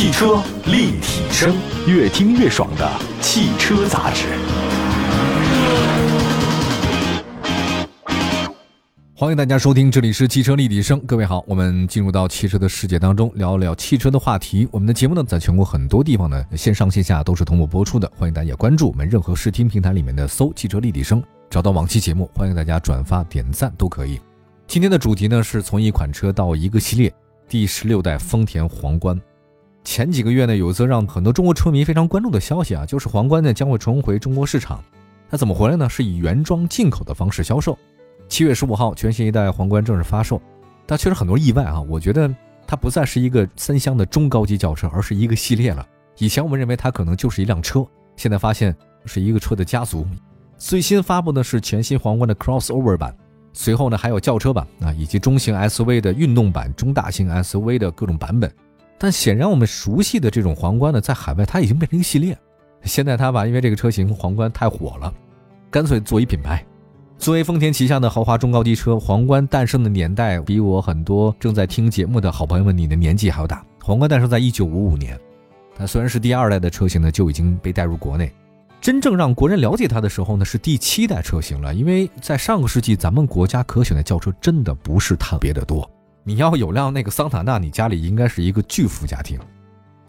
汽车立体声，越听越爽的汽车杂志。欢迎大家收听，这里是汽车立体声。各位好，我们进入到汽车的世界当中，聊聊汽车的话题。我们的节目呢，在全国很多地方呢，线上线下都是同步播出的。欢迎大家关注我们任何视听平台里面的搜“汽车立体声”，找到往期节目。欢迎大家转发点赞都可以。今天的主题呢，是从一款车到一个系列，第十六代丰田皇冠。前几个月呢，有一则让很多中国车迷非常关注的消息啊，就是皇冠呢将会重回中国市场。它怎么回来呢？是以原装进口的方式销售。七月十五号，全新一代皇冠正式发售，但确实很多意外啊！我觉得它不再是一个三厢的中高级轿车，而是一个系列了。以前我们认为它可能就是一辆车，现在发现是一个车的家族。最新发布的是全新皇冠的 crossover 版，随后呢还有轿车版啊，以及中型 SUV 的运动版、中大型 SUV 的各种版本。但显然我们熟悉的这种皇冠呢，在海外它已经变成一个系列。现在它吧，因为这个车型皇冠太火了，干脆做一品牌。作为丰田旗下的豪华中高级车，皇冠诞生的年代比我很多正在听节目的好朋友们你的年纪还要大。皇冠诞生在一九五五年，它虽然是第二代的车型呢，就已经被带入国内。真正让国人了解它的时候呢，是第七代车型了。因为在上个世纪，咱们国家可选的轿车真的不是特别的多。你要有辆那个桑塔纳，你家里应该是一个巨富家庭。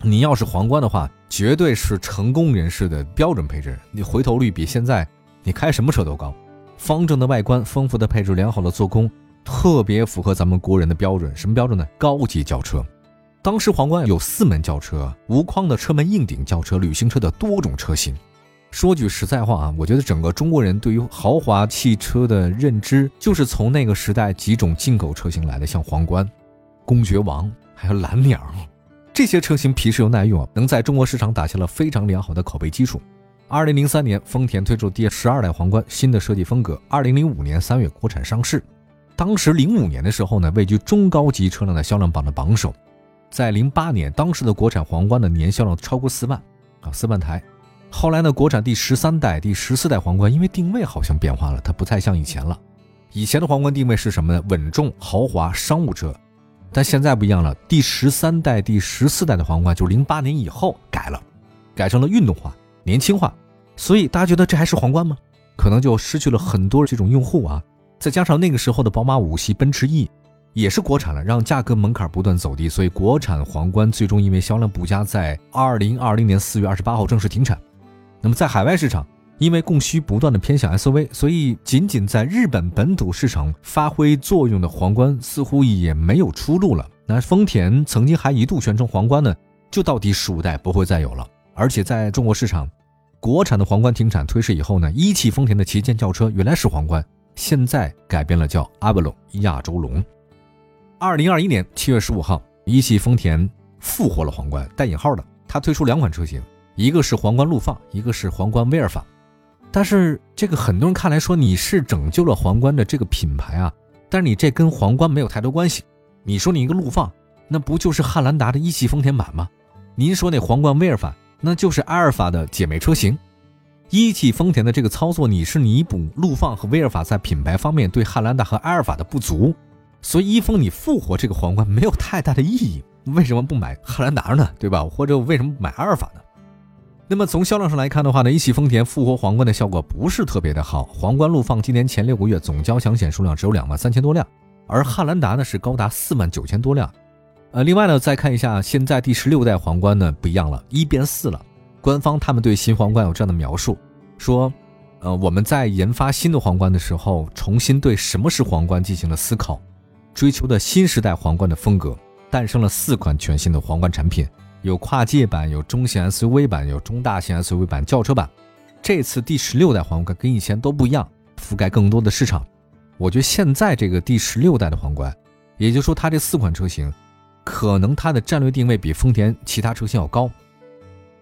你要是皇冠的话，绝对是成功人士的标准配置。你回头率比现在你开什么车都高。方正的外观，丰富的配置，良好的做工，特别符合咱们国人的标准。什么标准呢？高级轿车。当时皇冠有四门轿车，无框的车门硬顶轿车，旅行车的多种车型。说句实在话啊，我觉得整个中国人对于豪华汽车的认知，就是从那个时代几种进口车型来的，像皇冠、公爵王，还有蓝鸟，这些车型皮实又耐用，能在中国市场打下了非常良好的口碑基础。二零零三年，丰田推出第十二代皇冠，新的设计风格。二零零五年三月国产上市。当时零五年的时候呢，位居中高级车辆的销量榜的榜首。在零八年，当时的国产皇冠的年销量超过四万啊，四万台。后来呢，国产第十三代、第十四代皇冠，因为定位好像变化了，它不太像以前了。以前的皇冠定位是什么呢？稳重、豪华、商务车。但现在不一样了，第十三代、第十四代的皇冠，就零八年以后改了，改成了运动化、年轻化。所以大家觉得这还是皇冠吗？可能就失去了很多这种用户啊。再加上那个时候的宝马五系、奔驰 E 也是国产了，让价格门槛不断走低，所以国产皇冠最终因为销量不佳，在二零二零年四月二十八号正式停产。那么在海外市场，因为供需不断的偏向 SUV，所以仅仅在日本本土市场发挥作用的皇冠似乎也没有出路了。那丰田曾经还一度宣称皇冠呢，就到第十五代不会再有了，而且在中国市场。国产的皇冠停产退市以后呢，一汽丰田的旗舰轿车原来是皇冠，现在改编了叫阿波罗亚洲龙。二零二一年七月十五号，一汽丰田复活了皇冠，带引号的，它推出两款车型，一个是皇冠陆放，一个是皇冠威尔法。但是这个很多人看来说你是拯救了皇冠的这个品牌啊，但是你这跟皇冠没有太多关系。你说你一个陆放，那不就是汉兰达的一汽丰田版吗？您说那皇冠威尔法？那就是阿尔法的姐妹车型，一汽丰田的这个操作，你是弥补陆放和威尔法在品牌方面对汉兰达和阿尔法的不足，所以一丰你复活这个皇冠没有太大的意义，为什么不买汉兰达呢？对吧？或者为什么买阿尔法呢？那么从销量上来看的话呢，一汽丰田复活皇冠的效果不是特别的好，皇冠陆放今年前六个月总交强险数量只有两万三千多辆，而汉兰达呢是高达四万九千多辆。呃，另外呢，再看一下现在第十六代皇冠呢不一样了，一变四了。官方他们对新皇冠有这样的描述，说，呃，我们在研发新的皇冠的时候，重新对什么是皇冠进行了思考，追求的新时代皇冠的风格，诞生了四款全新的皇冠产品，有跨界版，有中型 SUV 版，有中大型 SUV 版，轿车版。这次第十六代皇冠跟以前都不一样，覆盖更多的市场。我觉得现在这个第十六代的皇冠，也就是说它这四款车型。可能它的战略定位比丰田其他车型要高，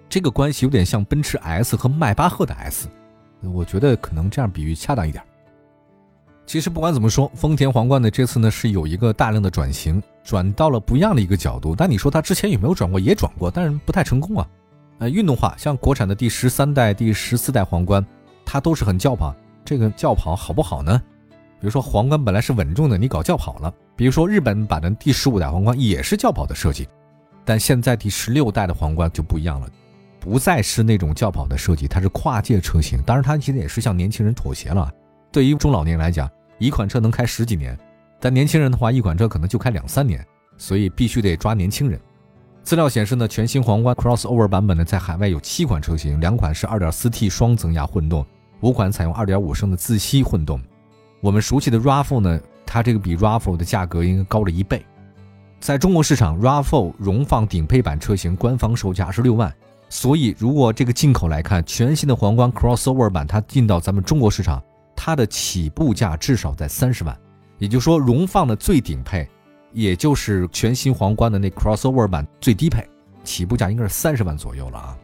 这个关系有点像奔驰 S 和迈巴赫的 S，我觉得可能这样比喻恰当一点。其实不管怎么说，丰田皇冠呢这次呢是有一个大量的转型，转到了不一样的一个角度。但你说它之前有没有转过？也转过，但是不太成功啊。呃，运动化，像国产的第十三代、第十四代皇冠，它都是很轿跑。这个轿跑好不好呢？比如说皇冠本来是稳重的，你搞轿跑了；比如说日本版的第十五代皇冠也是轿跑的设计，但现在第十六代的皇冠就不一样了，不再是那种轿跑的设计，它是跨界车型。当然，它其实也是向年轻人妥协了。对于中老年人来讲，一款车能开十几年，但年轻人的话，一款车可能就开两三年，所以必须得抓年轻人。资料显示呢，全新皇冠 Crossover 版本呢，在海外有七款车型，两款是 2.4T 双增压混动，五款采用2.5升的自吸混动。我们熟悉的 RAV4 呢，它这个比 RAV4 的价格应该高了一倍。在中国市场，RAV4 荣放顶配版车型官方售价是六万，所以如果这个进口来看，全新的皇冠 Crossover 版它进到咱们中国市场，它的起步价至少在三十万，也就是说荣放的最顶配。也就是全新皇冠的那 crossover 版最低配，起步价应该是三十万左右了啊。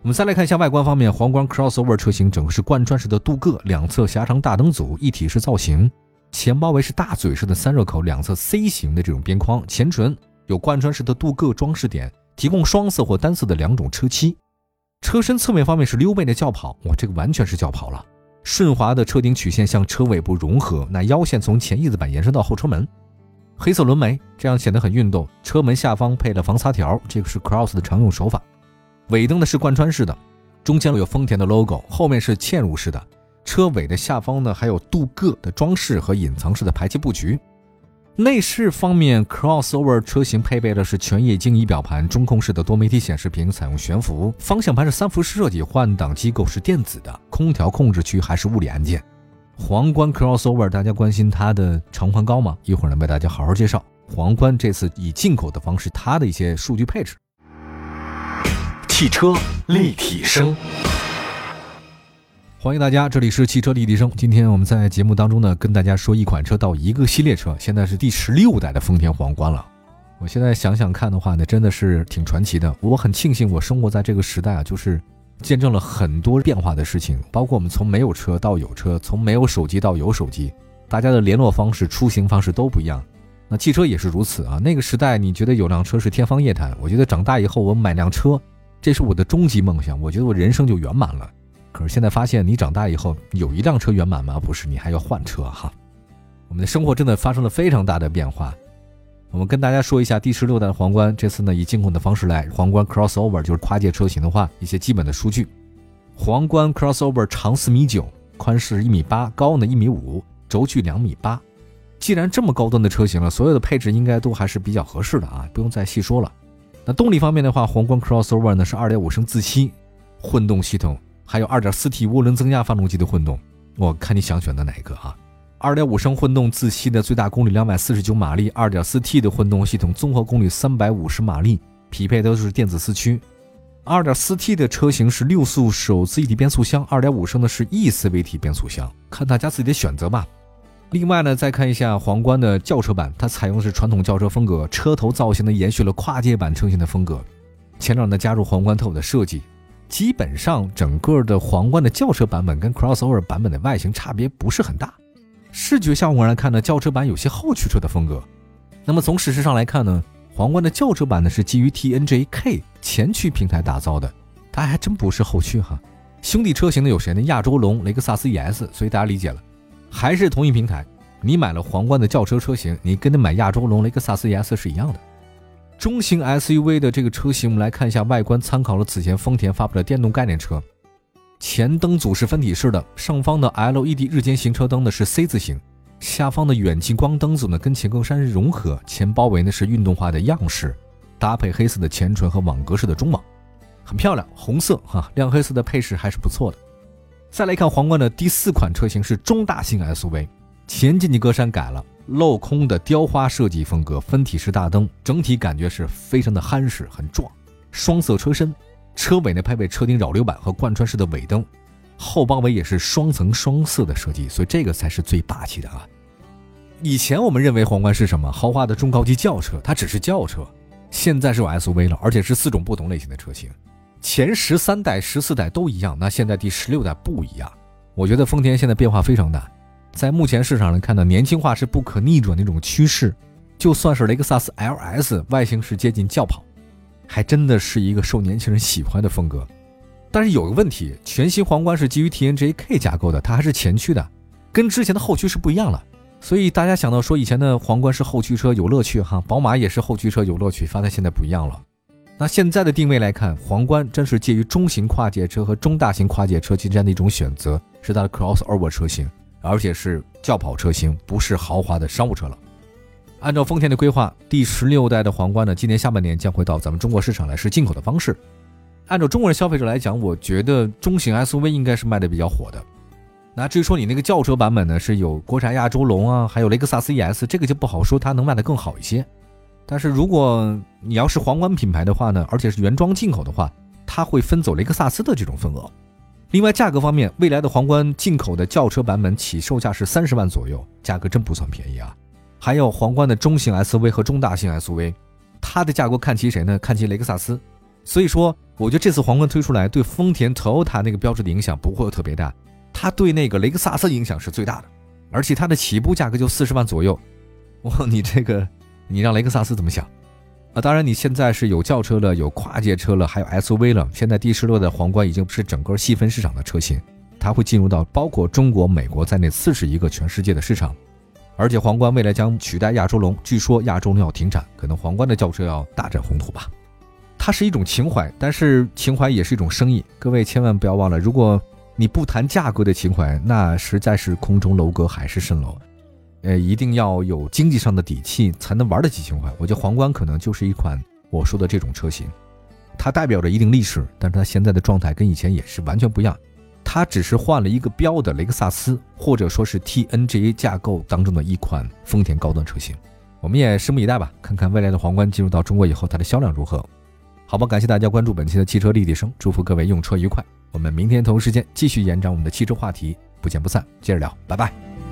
我们再来看一下外观方面，皇冠 crossover 车型整个是贯穿式的镀铬，两侧狭长大灯组，一体式造型，前包围是大嘴式的散热口，两侧 C 型的这种边框，前唇有贯穿式的镀铬装饰点，提供双色或单色的两种车漆。车身侧面方面是溜背的轿跑，哇，这个完全是轿跑了，顺滑的车顶曲线向车尾部融合，那腰线从前翼子板延伸到后车门。黑色轮眉，这样显得很运动。车门下方配了防擦条，这个是 Cross 的常用手法。尾灯呢是贯穿式的，中间有丰田的 logo，后面是嵌入式的。车尾的下方呢还有镀铬的装饰和隐藏式的排气布局。内饰方面，Crossover 车型配备的是全液晶仪表盘，中控式的多媒体显示屏采用悬浮，方向盘是三辐式设计，换挡机构是电子的，空调控制区还是物理按键。皇冠 crossover，大家关心它的长宽高吗？一会儿呢，为大家好好介绍皇冠这次以进口的方式，它的一些数据配置。汽车立体声，欢迎大家，这里是汽车立体声。今天我们在节目当中呢，跟大家说一款车到一个系列车，现在是第十六代的丰田皇冠了。我现在想想看的话呢，真的是挺传奇的。我很庆幸我生活在这个时代啊，就是。见证了很多变化的事情，包括我们从没有车到有车，从没有手机到有手机，大家的联络方式、出行方式都不一样。那汽车也是如此啊。那个时代，你觉得有辆车是天方夜谭？我觉得长大以后，我买辆车，这是我的终极梦想。我觉得我人生就圆满了。可是现在发现，你长大以后有一辆车圆满吗？不是，你还要换车哈。我们的生活真的发生了非常大的变化。我们跟大家说一下第十六代皇冠，这次呢以进口的方式来，皇冠 crossover 就是跨界车型的话，一些基本的数据。皇冠 crossover 长四米九，宽是一米八，高呢一米五，轴距两米八。既然这么高端的车型了，所有的配置应该都还是比较合适的啊，不用再细说了。那动力方面的话，皇冠 crossover 呢是二点五升自吸混动系统，还有二点四 T 涡轮增压发动机的混动，我看你想选择哪一个啊？二点五升混动自吸的最大功率两百四十九马力，二点四 T 的混动系统综合功率三百五十马力，匹配都是电子四驱。二点四 T 的车型是六速手自一体变速箱，二点五升的是 eCVT 变速箱，看大家自己的选择吧。另外呢，再看一下皇冠的轿车版，它采用的是传统轿车风格，车头造型呢延续了跨界版车型的风格，前脸呢加入皇冠特有的设计。基本上整个的皇冠的轿车版本跟 crossover 版本的外形差别不是很大。视觉效果来看呢，轿车版有些后驱车的风格。那么从事实上来看呢，皇冠的轿车版呢是基于 TNGK 前驱平台打造的，它还真不是后驱哈。兄弟车型呢有谁呢？亚洲龙、雷克萨斯 ES，所以大家理解了，还是同一平台。你买了皇冠的轿车车型，你跟那买亚洲龙、雷克萨斯 ES 是一样的。中型 SUV 的这个车型，我们来看一下外观，参考了此前丰田发布的电动概念车。前灯组是分体式的，上方的 LED 日间行车灯呢是 C 字形，下方的远近光灯组呢跟前格栅融合，前包围呢是运动化的样式，搭配黑色的前唇和网格式的中网，很漂亮，红色哈，亮黑色的配饰还是不错的。再来看皇冠的第四款车型是中大型 SUV，前进气格栅改了，镂空的雕花设计风格，分体式大灯，整体感觉是非常的憨实，很壮，双色车身。车尾呢配备车顶扰流板和贯穿式的尾灯，后包围也是双层双色的设计，所以这个才是最霸气的啊！以前我们认为皇冠是什么豪华的中高级轿车，它只是轿车，现在是有 SUV 了，而且是四种不同类型的车型，前十三代、十四代都一样，那现在第十六代不一样。我觉得丰田现在变化非常大，在目前市场上看到年轻化是不可逆转的一种趋势，就算是雷克萨斯 LS 外形是接近轿跑。还真的是一个受年轻人喜欢的风格，但是有个问题，全新皇冠是基于 TNGA-K 架构的，它还是前驱的，跟之前的后驱是不一样了。所以大家想到说以前的皇冠是后驱车有乐趣哈，宝马也是后驱车有乐趣，发现现在不一样了。那现在的定位来看，皇冠真是介于中型跨界车和中大型跨界车之间的一种选择，是它的 crossover 车型，而且是轿跑车型，不是豪华的商务车了。按照丰田的规划，第十六代的皇冠呢，今年下半年将会到咱们中国市场来，是进口的方式。按照中国人消费者来讲，我觉得中型 SUV 应该是卖的比较火的。那至于说你那个轿车版本呢，是有国产亚洲龙啊，还有雷克萨斯 ES，这个就不好说它能卖得更好一些。但是如果你要是皇冠品牌的话呢，而且是原装进口的话，它会分走雷克萨斯的这种份额。另外价格方面，未来的皇冠进口的轿车版本起售价是三十万左右，价格真不算便宜啊。还有皇冠的中型 SUV 和中大型 SUV，它的价格看齐谁呢？看齐雷克萨斯。所以说，我觉得这次皇冠推出来，对丰田 Toyota 那个标志的影响不会特别大。它对那个雷克萨斯影响是最大的，而且它的起步价格就四十万左右，哇，你这个，你让雷克萨斯怎么想？啊，当然你现在是有轿车了，有跨界车了，还有 SUV 了。现在第十六代皇冠已经不是整个细分市场的车型，它会进入到包括中国、美国在内四十一个全世界的市场，而且皇冠未来将取代亚洲龙，据说亚洲龙要停产，可能皇冠的轿车要大展宏图吧。它是一种情怀，但是情怀也是一种生意，各位千万不要忘了，如果。你不谈价格的情怀，那实在是空中楼阁海市蜃楼。呃，一定要有经济上的底气，才能玩得起情怀。我觉得皇冠可能就是一款我说的这种车型，它代表着一定历史，但是它现在的状态跟以前也是完全不一样。它只是换了一个标的雷克萨斯，或者说是 TNGA 架构当中的一款丰田高端车型。我们也拭目以待吧，看看未来的皇冠进入到中国以后，它的销量如何。好吧，感谢大家关注本期的汽车立体声，祝福各位用车愉快。我们明天同一时间继续延展我们的汽车话题，不见不散。接着聊，拜拜。